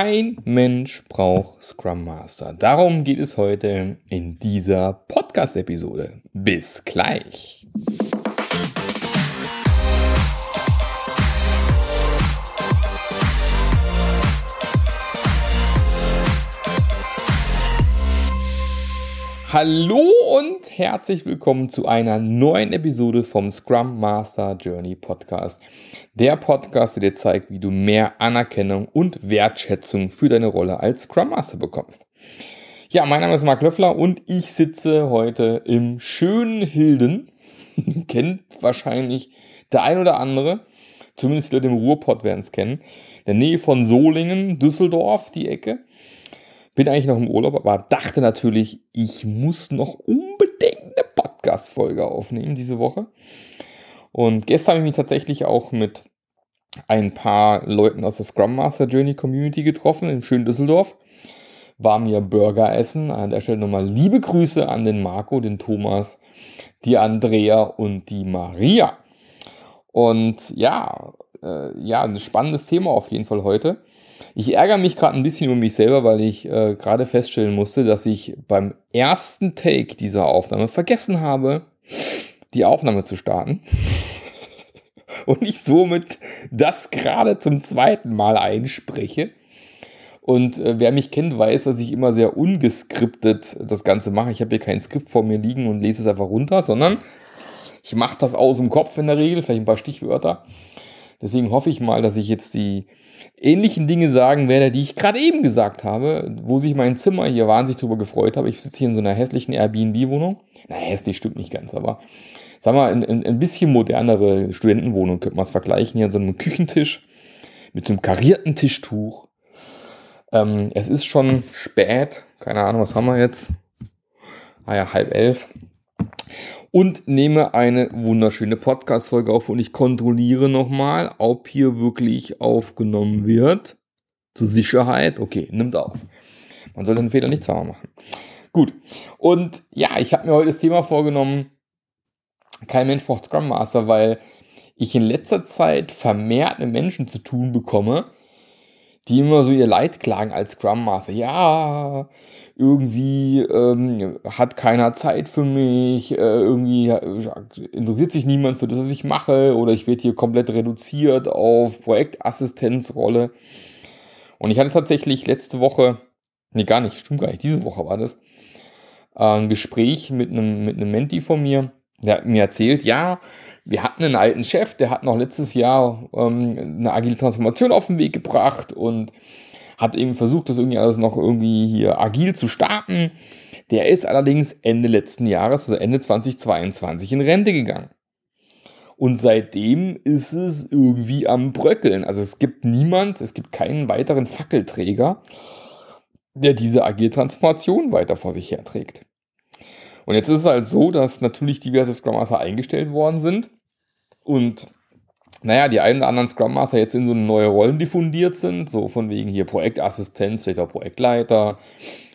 Kein Mensch braucht Scrum Master. Darum geht es heute in dieser Podcast-Episode. Bis gleich. Hallo und herzlich willkommen zu einer neuen Episode vom Scrum Master Journey Podcast. Der Podcast, der dir zeigt, wie du mehr Anerkennung und Wertschätzung für deine Rolle als Scrum Master bekommst. Ja, mein Name ist Marc Löffler und ich sitze heute im schönen Hilden. Kennt wahrscheinlich der ein oder andere, zumindest die Leute im Ruhrpott werden es kennen. Der Nähe von Solingen, Düsseldorf, die Ecke. Bin eigentlich noch im Urlaub, aber dachte natürlich, ich muss noch unbedingt eine Podcast-Folge aufnehmen diese Woche. Und gestern habe ich mich tatsächlich auch mit ein paar Leuten aus der Scrum Master Journey Community getroffen in schönen Düsseldorf. War mir Burger essen. An der Stelle nochmal liebe Grüße an den Marco, den Thomas, die Andrea und die Maria. Und ja, äh, ja, ein spannendes Thema auf jeden Fall heute. Ich ärgere mich gerade ein bisschen um mich selber, weil ich äh, gerade feststellen musste, dass ich beim ersten Take dieser Aufnahme vergessen habe, die Aufnahme zu starten. Und ich somit das gerade zum zweiten Mal einspreche. Und äh, wer mich kennt, weiß, dass ich immer sehr ungeskriptet das Ganze mache. Ich habe hier kein Skript vor mir liegen und lese es einfach runter, sondern ich mache das aus dem Kopf in der Regel, vielleicht ein paar Stichwörter. Deswegen hoffe ich mal, dass ich jetzt die ähnlichen Dinge sagen werde, die ich gerade eben gesagt habe, wo sich mein Zimmer hier wahnsinnig drüber gefreut habe. Ich sitze hier in so einer hässlichen Airbnb-Wohnung. Na, hässlich stimmt nicht ganz, aber sagen wir mal, ein, ein bisschen modernere Studentenwohnung könnte man es vergleichen. Hier an so einem Küchentisch mit so einem karierten Tischtuch. Ähm, es ist schon spät, keine Ahnung, was haben wir jetzt? Ah ja, halb elf und nehme eine wunderschöne Podcast-Folge auf und ich kontrolliere nochmal, ob hier wirklich aufgenommen wird. Zur Sicherheit. Okay, nimmt auf. Man soll den Fehler nicht zweimal machen. Gut. Und ja, ich habe mir heute das Thema vorgenommen, kein Mensch braucht Scrum Master, weil ich in letzter Zeit vermehrt mit Menschen zu tun bekomme, die immer so ihr Leid klagen als Scrum Master. Ja, irgendwie ähm, hat keiner Zeit für mich, äh, irgendwie interessiert sich niemand für das, was ich mache, oder ich werde hier komplett reduziert auf Projektassistenzrolle. Und ich hatte tatsächlich letzte Woche, nee, gar nicht, stimmt gar nicht, diese Woche war das, ein Gespräch mit einem, mit einem Menti von mir, der hat mir erzählt, ja, wir hatten einen alten Chef, der hat noch letztes Jahr ähm, eine agile Transformation auf den Weg gebracht und hat eben versucht, das irgendwie alles noch irgendwie hier agil zu starten. Der ist allerdings Ende letzten Jahres, also Ende 2022, in Rente gegangen. Und seitdem ist es irgendwie am Bröckeln. Also es gibt niemand, es gibt keinen weiteren Fackelträger, der diese agile Transformation weiter vor sich herträgt. Und jetzt ist es halt so, dass natürlich diverse Scrum Master eingestellt worden sind und naja, die einen oder anderen Scrum Master jetzt in so neue Rollen diffundiert sind, so von wegen hier Projektassistenz, vielleicht auch Projektleiter,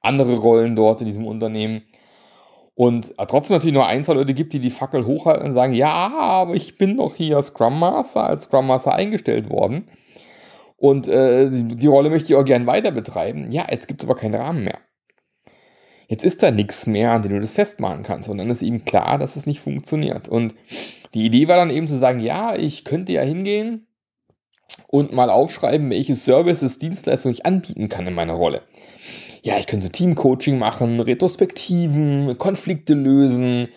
andere Rollen dort in diesem Unternehmen. Und trotzdem natürlich nur ein, zwei Leute gibt, die die Fackel hochhalten und sagen, ja, aber ich bin doch hier Scrum Master, als Scrum Master eingestellt worden. Und äh, die Rolle möchte ich auch gern weiter betreiben. Ja, jetzt gibt es aber keinen Rahmen mehr. Jetzt ist da nichts mehr, an dem du das festmachen kannst. Und dann ist eben klar, dass es nicht funktioniert. Und die Idee war dann eben zu sagen, ja, ich könnte ja hingehen und mal aufschreiben, welche Services, Dienstleistungen ich anbieten kann in meiner Rolle. Ja, ich könnte Teamcoaching machen, Retrospektiven, Konflikte lösen,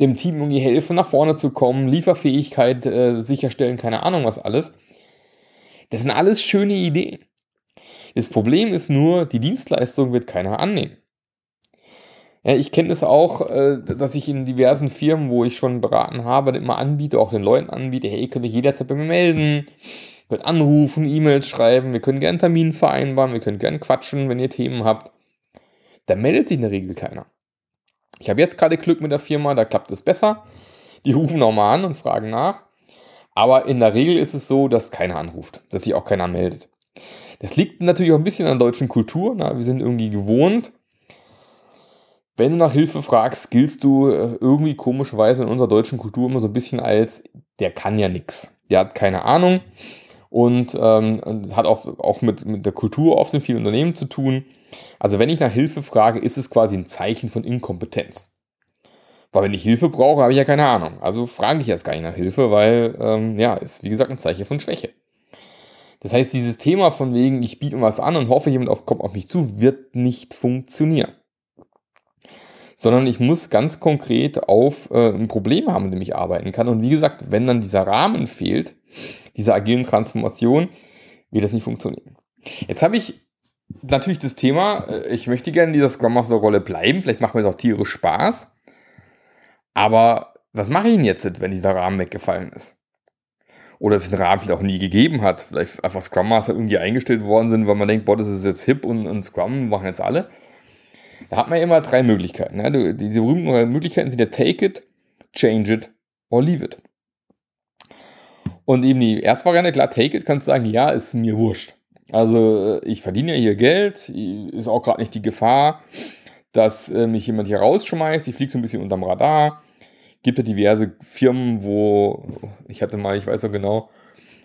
dem Team irgendwie helfen, nach vorne zu kommen, Lieferfähigkeit äh, sicherstellen, keine Ahnung was alles. Das sind alles schöne Ideen. Das Problem ist nur, die Dienstleistung wird keiner annehmen. Ja, ich kenne es auch, äh, dass ich in diversen Firmen, wo ich schon beraten habe, immer anbiete, auch den Leuten anbiete, hey, könnt ihr jederzeit bei mir melden, könnt anrufen, E-Mails schreiben, wir können gerne einen Termin vereinbaren, wir können gerne quatschen, wenn ihr Themen habt. Da meldet sich in der Regel keiner. Ich habe jetzt gerade Glück mit der Firma, da klappt es besser. Die rufen auch mal an und fragen nach. Aber in der Regel ist es so, dass keiner anruft, dass sich auch keiner meldet. Das liegt natürlich auch ein bisschen an der deutschen Kultur. Na? Wir sind irgendwie gewohnt, wenn du nach Hilfe fragst, giltst du äh, irgendwie komischerweise in unserer deutschen Kultur immer so ein bisschen als, der kann ja nichts. Der hat keine Ahnung. und ähm, hat auch, auch mit, mit der Kultur oft in vielen Unternehmen zu tun. Also wenn ich nach Hilfe frage, ist es quasi ein Zeichen von Inkompetenz. Weil wenn ich Hilfe brauche, habe ich ja keine Ahnung. Also frage ich erst gar nicht nach Hilfe, weil ähm, ja, ist wie gesagt ein Zeichen von Schwäche. Das heißt, dieses Thema von wegen, ich biete was an und hoffe, jemand auf, kommt auf mich zu, wird nicht funktionieren. Sondern ich muss ganz konkret auf äh, ein Problem haben, mit dem ich arbeiten kann. Und wie gesagt, wenn dann dieser Rahmen fehlt, dieser agilen Transformation, wird das nicht funktionieren. Jetzt habe ich natürlich das Thema, äh, ich möchte gerne in dieser Scrum Master Rolle bleiben, vielleicht macht mir das auch tierisch Spaß. Aber was mache ich denn jetzt, wenn dieser Rahmen weggefallen ist? Oder es den Rahmen vielleicht auch nie gegeben hat. Vielleicht einfach Scrum Master irgendwie eingestellt worden sind, weil man denkt, boah, das ist jetzt hip und, und Scrum machen jetzt alle. Da hat man ja immer drei Möglichkeiten. Ne? Diese berühmten Möglichkeiten sind ja Take it, Change it or Leave it. Und eben die erste Variante, klar, Take it, kannst du sagen, ja, ist mir wurscht. Also ich verdiene ja hier Geld, ist auch gerade nicht die Gefahr, dass äh, mich jemand hier rausschmeißt. Ich fliege so ein bisschen unterm Radar. Gibt ja diverse Firmen, wo ich hatte mal, ich weiß noch genau,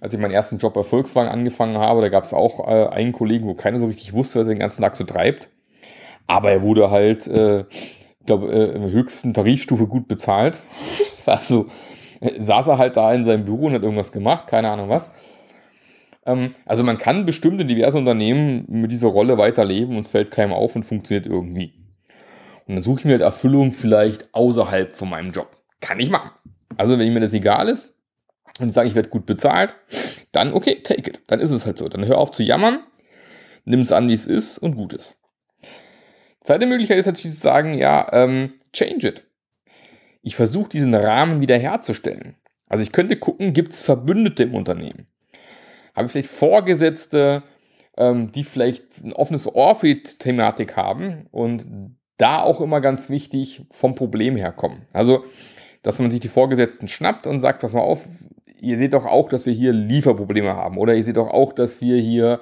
als ich meinen ersten Job bei Volkswagen angefangen habe, da gab es auch äh, einen Kollegen, wo keiner so richtig wusste, was er den ganzen Tag so treibt. Aber er wurde halt, äh, ich glaube, äh, in der höchsten Tarifstufe gut bezahlt. Also äh, saß er halt da in seinem Büro und hat irgendwas gemacht, keine Ahnung was. Ähm, also man kann bestimmt in diverse Unternehmen mit dieser Rolle weiterleben und es fällt keinem auf und funktioniert irgendwie. Und dann suche ich mir halt Erfüllung vielleicht außerhalb von meinem Job. Kann ich machen. Also wenn mir das egal ist und sage, ich werde gut bezahlt, dann okay, take it. Dann ist es halt so. Dann hör auf zu jammern, nimm es an, wie es ist und gut ist. Zweite Möglichkeit ist natürlich zu sagen, ja, ähm, change it. Ich versuche diesen Rahmen wiederherzustellen. Also ich könnte gucken, gibt es Verbündete im Unternehmen? Habe ich vielleicht Vorgesetzte, ähm, die vielleicht ein offenes Ohr für die Thematik haben und da auch immer ganz wichtig vom Problem herkommen. Also, dass man sich die Vorgesetzten schnappt und sagt, pass mal auf, ihr seht doch auch, dass wir hier Lieferprobleme haben oder ihr seht doch auch, dass wir hier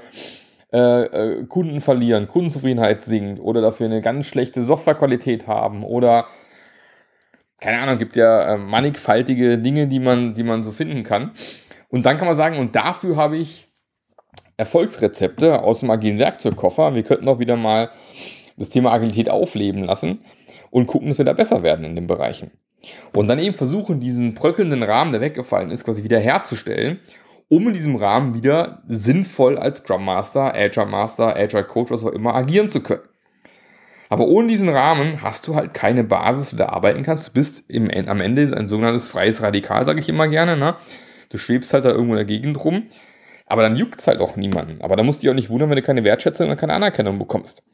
äh, Kunden verlieren, Kundenzufriedenheit sinkt oder dass wir eine ganz schlechte Softwarequalität haben oder keine Ahnung, gibt ja äh, mannigfaltige Dinge, die man, die man so finden kann. Und dann kann man sagen, und dafür habe ich Erfolgsrezepte aus dem agilen Werkzeugkoffer. Wir könnten auch wieder mal das Thema Agilität aufleben lassen und gucken, dass wir da besser werden in den Bereichen. Und dann eben versuchen, diesen bröckelnden Rahmen, der weggefallen ist, quasi wieder herzustellen, um in diesem Rahmen wieder sinnvoll als Scrum Master, Agile Master, Agile Coach, was auch immer agieren zu können. Aber ohne diesen Rahmen hast du halt keine Basis, wo du arbeiten kannst. Du bist im, am Ende ein sogenanntes freies Radikal, sage ich immer gerne. Ne? Du schwebst halt da irgendwo in der Gegend rum, aber dann juckt halt auch niemanden. Aber da musst du dich auch nicht wundern, wenn du keine Wertschätzung und keine Anerkennung bekommst.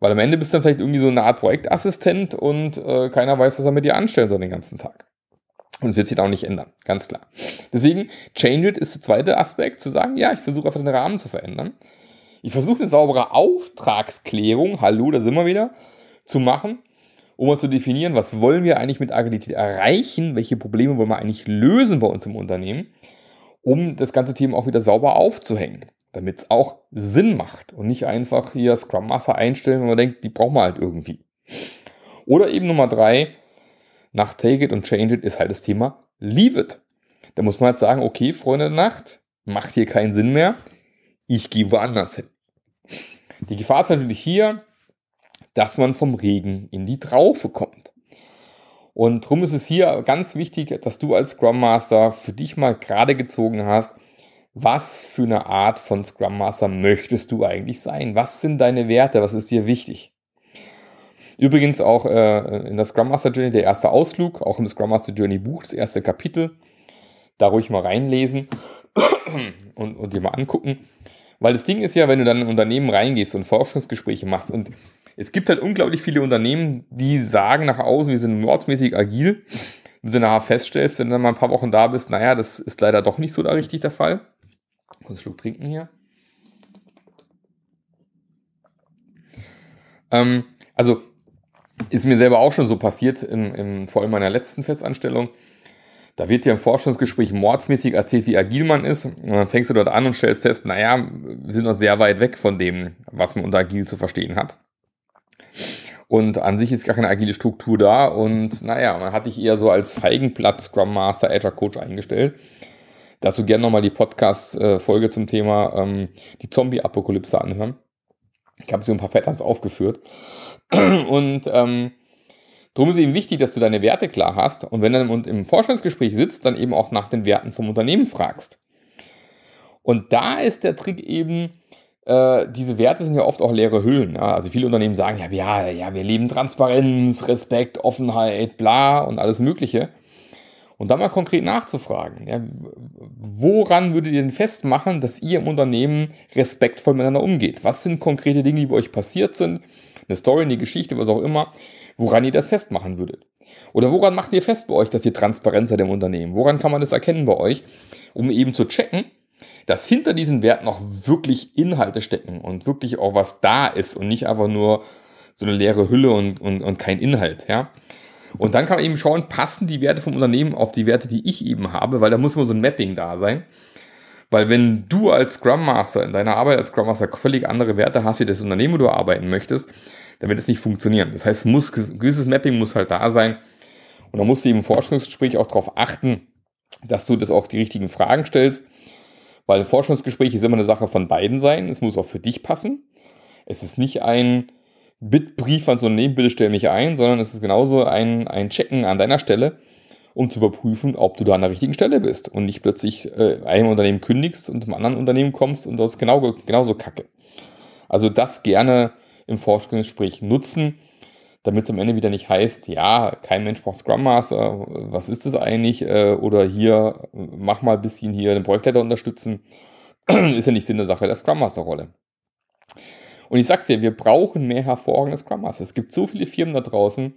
Weil am Ende bist du dann vielleicht irgendwie so eine Art Projektassistent und äh, keiner weiß, was er mit dir anstellen soll den ganzen Tag. Und es wird sich auch nicht ändern, ganz klar. Deswegen, Change It ist der zweite Aspekt, zu sagen, ja, ich versuche einfach den Rahmen zu verändern. Ich versuche eine saubere Auftragsklärung, hallo, da sind wir wieder, zu machen um mal zu definieren, was wollen wir eigentlich mit Agilität erreichen, welche Probleme wollen wir eigentlich lösen bei uns im Unternehmen, um das ganze Thema auch wieder sauber aufzuhängen, damit es auch Sinn macht und nicht einfach hier Scrum Master einstellen, wenn man denkt, die brauchen wir halt irgendwie. Oder eben Nummer drei, nach Take It und Change It ist halt das Thema Leave It. Da muss man halt sagen, okay, Freunde der Nacht, macht hier keinen Sinn mehr, ich gehe woanders hin. Die Gefahr ist natürlich hier, dass man vom Regen in die Traufe kommt. Und darum ist es hier ganz wichtig, dass du als Scrum Master für dich mal gerade gezogen hast, was für eine Art von Scrum Master möchtest du eigentlich sein? Was sind deine Werte? Was ist dir wichtig? Übrigens auch äh, in der Scrum Master Journey der erste Ausflug, auch im Scrum Master Journey Buch, das erste Kapitel. Da ruhig mal reinlesen und, und dir mal angucken. Weil das Ding ist ja, wenn du dann in Unternehmen reingehst und Forschungsgespräche machst und es gibt halt unglaublich viele Unternehmen, die sagen nach außen, wir sind mordsmäßig agil. Wenn du nachher feststellst, wenn du dann mal ein paar Wochen da bist, naja, das ist leider doch nicht so da richtig der Fall. Kurz einen Schluck trinken hier. Ähm, also ist mir selber auch schon so passiert, im, im, vor allem meiner letzten Festanstellung. Da wird dir im Forschungsgespräch mordsmäßig erzählt, wie agil man ist. Und dann fängst du dort an und stellst fest, naja, wir sind noch sehr weit weg von dem, was man unter agil zu verstehen hat. Und an sich ist gar keine agile Struktur da. Und naja, man hat dich eher so als Feigenplatz Scrum Master, Agile Coach eingestellt. dazu gerne nochmal die Podcast-Folge zum Thema ähm, die Zombie-Apokalypse anhören. Ich habe so ein paar Patterns aufgeführt. Und ähm, darum ist eben wichtig, dass du deine Werte klar hast und wenn du im, im Forschungsgespräch sitzt, dann eben auch nach den Werten vom Unternehmen fragst. Und da ist der Trick eben, äh, diese Werte sind ja oft auch leere Hüllen. Ja? Also viele Unternehmen sagen, ja, ja, ja, wir leben Transparenz, Respekt, Offenheit, bla und alles Mögliche. Und da mal konkret nachzufragen, ja, woran würdet ihr denn festmachen, dass ihr im Unternehmen respektvoll miteinander umgeht? Was sind konkrete Dinge, die bei euch passiert sind? Eine Story, eine Geschichte, was auch immer, woran ihr das festmachen würdet? Oder woran macht ihr fest bei euch, dass ihr Transparenz seid im Unternehmen? Woran kann man das erkennen bei euch, um eben zu checken, dass hinter diesen Werten auch wirklich Inhalte stecken und wirklich auch was da ist und nicht einfach nur so eine leere Hülle und, und, und kein Inhalt, ja. Und dann kann man eben schauen, passen die Werte vom Unternehmen auf die Werte, die ich eben habe, weil da muss immer so ein Mapping da sein. Weil wenn du als Scrum Master in deiner Arbeit als Scrum Master völlig andere Werte hast, wie das Unternehmen, wo du arbeiten möchtest, dann wird es nicht funktionieren. Das heißt, muss, gewisses Mapping muss halt da sein. Und da musst du im Forschungsgespräch auch darauf achten, dass du das auch die richtigen Fragen stellst weil ein Forschungsgespräch ist immer eine Sache von beiden sein. Es muss auch für dich passen. Es ist nicht ein Bittbrief an so ein Unternehmen, bitte stell mich ein, sondern es ist genauso ein, ein Checken an deiner Stelle, um zu überprüfen, ob du da an der richtigen Stelle bist und nicht plötzlich äh, einem Unternehmen kündigst und zum anderen Unternehmen kommst und das ist genau, genauso kacke. Also das gerne im Forschungsgespräch nutzen damit es am Ende wieder nicht heißt, ja, kein Mensch braucht Scrum Master, was ist das eigentlich? Äh, oder hier, mach mal ein bisschen hier den Projektleiter unterstützen. ist ja nicht Sinn der Sache der Scrum Master Rolle. Und ich sag's dir, wir brauchen mehr hervorragende Scrum Master. Es gibt so viele Firmen da draußen,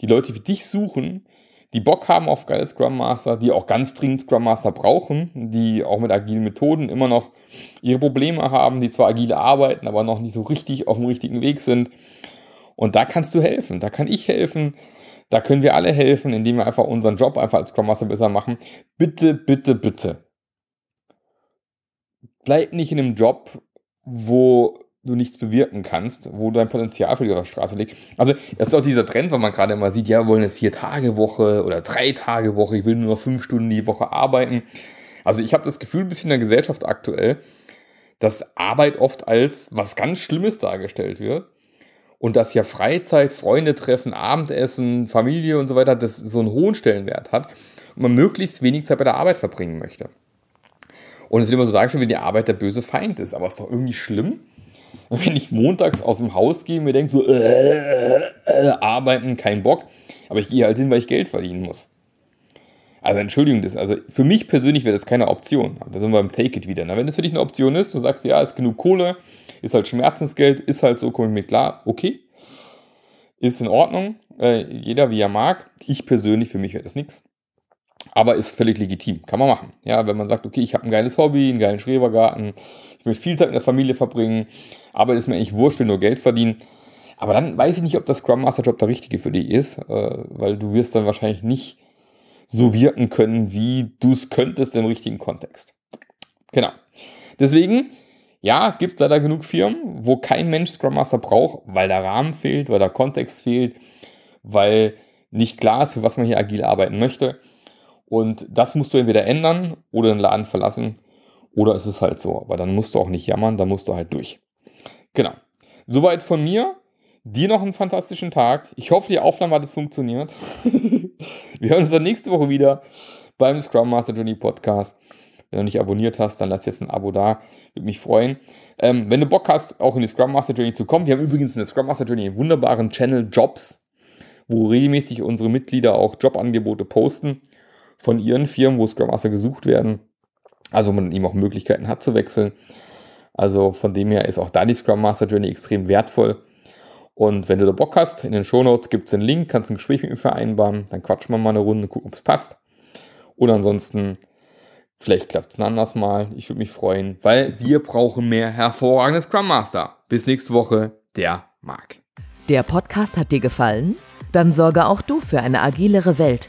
die Leute wie dich suchen, die Bock haben auf geile Scrum Master, die auch ganz dringend Scrum Master brauchen, die auch mit agilen Methoden immer noch ihre Probleme haben, die zwar agile arbeiten, aber noch nicht so richtig auf dem richtigen Weg sind und da kannst du helfen, da kann ich helfen, da können wir alle helfen, indem wir einfach unseren Job einfach als Scrum Master besser machen. Bitte, bitte, bitte. Bleib nicht in einem Job, wo du nichts bewirken kannst, wo dein Potenzial für die Straße liegt. Also, das ist auch dieser Trend, wenn man gerade immer sieht, ja, wir wollen jetzt vier Tage Woche oder drei Tage Woche, ich will nur noch fünf Stunden die Woche arbeiten. Also, ich habe das Gefühl, ein bisschen in der Gesellschaft aktuell, dass Arbeit oft als was ganz Schlimmes dargestellt wird und dass ja Freizeit, Freunde treffen, Abendessen, Familie und so weiter, das so einen hohen Stellenwert hat und man möglichst wenig Zeit bei der Arbeit verbringen möchte. Und es wird immer so dargestellt, wie die Arbeit der böse Feind ist. Aber es ist doch irgendwie schlimm, wenn ich montags aus dem Haus gehe und mir denke, so, äh, äh, arbeiten, kein Bock. Aber ich gehe halt hin, weil ich Geld verdienen muss. Also Entschuldigung, das, also für mich persönlich wäre das keine Option. Da sind wir beim Take It wieder. Na, wenn das für dich eine Option ist, du sagst, ja, ist genug Kohle, ist halt Schmerzensgeld, ist halt so, komme ich mit klar, okay. Ist in Ordnung. Äh, jeder wie er mag. Ich persönlich, für mich wäre das nichts. Aber ist völlig legitim. Kann man machen. Ja, wenn man sagt, okay, ich habe ein geiles Hobby, einen geilen Schrebergarten, ich möchte viel Zeit mit der Familie verbringen, aber ist mir eigentlich wurscht, will nur Geld verdienen. Aber dann weiß ich nicht, ob das Scrum Master Job der richtige für dich ist, äh, weil du wirst dann wahrscheinlich nicht so wirken können, wie du es könntest im richtigen Kontext. Genau. Deswegen ja, gibt leider genug Firmen, wo kein Mensch Scrum Master braucht, weil der Rahmen fehlt, weil der Kontext fehlt, weil nicht klar ist, für was man hier agil arbeiten möchte. Und das musst du entweder ändern oder den Laden verlassen oder ist es halt so. Aber dann musst du auch nicht jammern, dann musst du halt durch. Genau. Soweit von mir. Dir noch einen fantastischen Tag. Ich hoffe, die Aufnahme hat es funktioniert. Wir hören uns dann nächste Woche wieder beim Scrum Master Journey Podcast. Wenn du nicht abonniert hast, dann lass jetzt ein Abo da. Würde mich freuen. Ähm, wenn du Bock hast, auch in die Scrum Master Journey zu kommen, wir haben übrigens in der Scrum Master Journey einen wunderbaren Channel Jobs, wo regelmäßig unsere Mitglieder auch Jobangebote posten von ihren Firmen, wo Scrum Master gesucht werden. Also man eben auch Möglichkeiten hat zu wechseln. Also von dem her ist auch da die Scrum Master Journey extrem wertvoll. Und wenn du da Bock hast, in den Show Notes gibt es den Link, kannst ein Gespräch mit mir vereinbaren, dann quatschen wir mal eine Runde, gucken, ob es passt. Und ansonsten Vielleicht klappt es ein anderes Mal. Ich würde mich freuen, weil wir brauchen mehr hervorragende Scrum Master. Bis nächste Woche, der Marc. Der Podcast hat dir gefallen? Dann sorge auch du für eine agilere Welt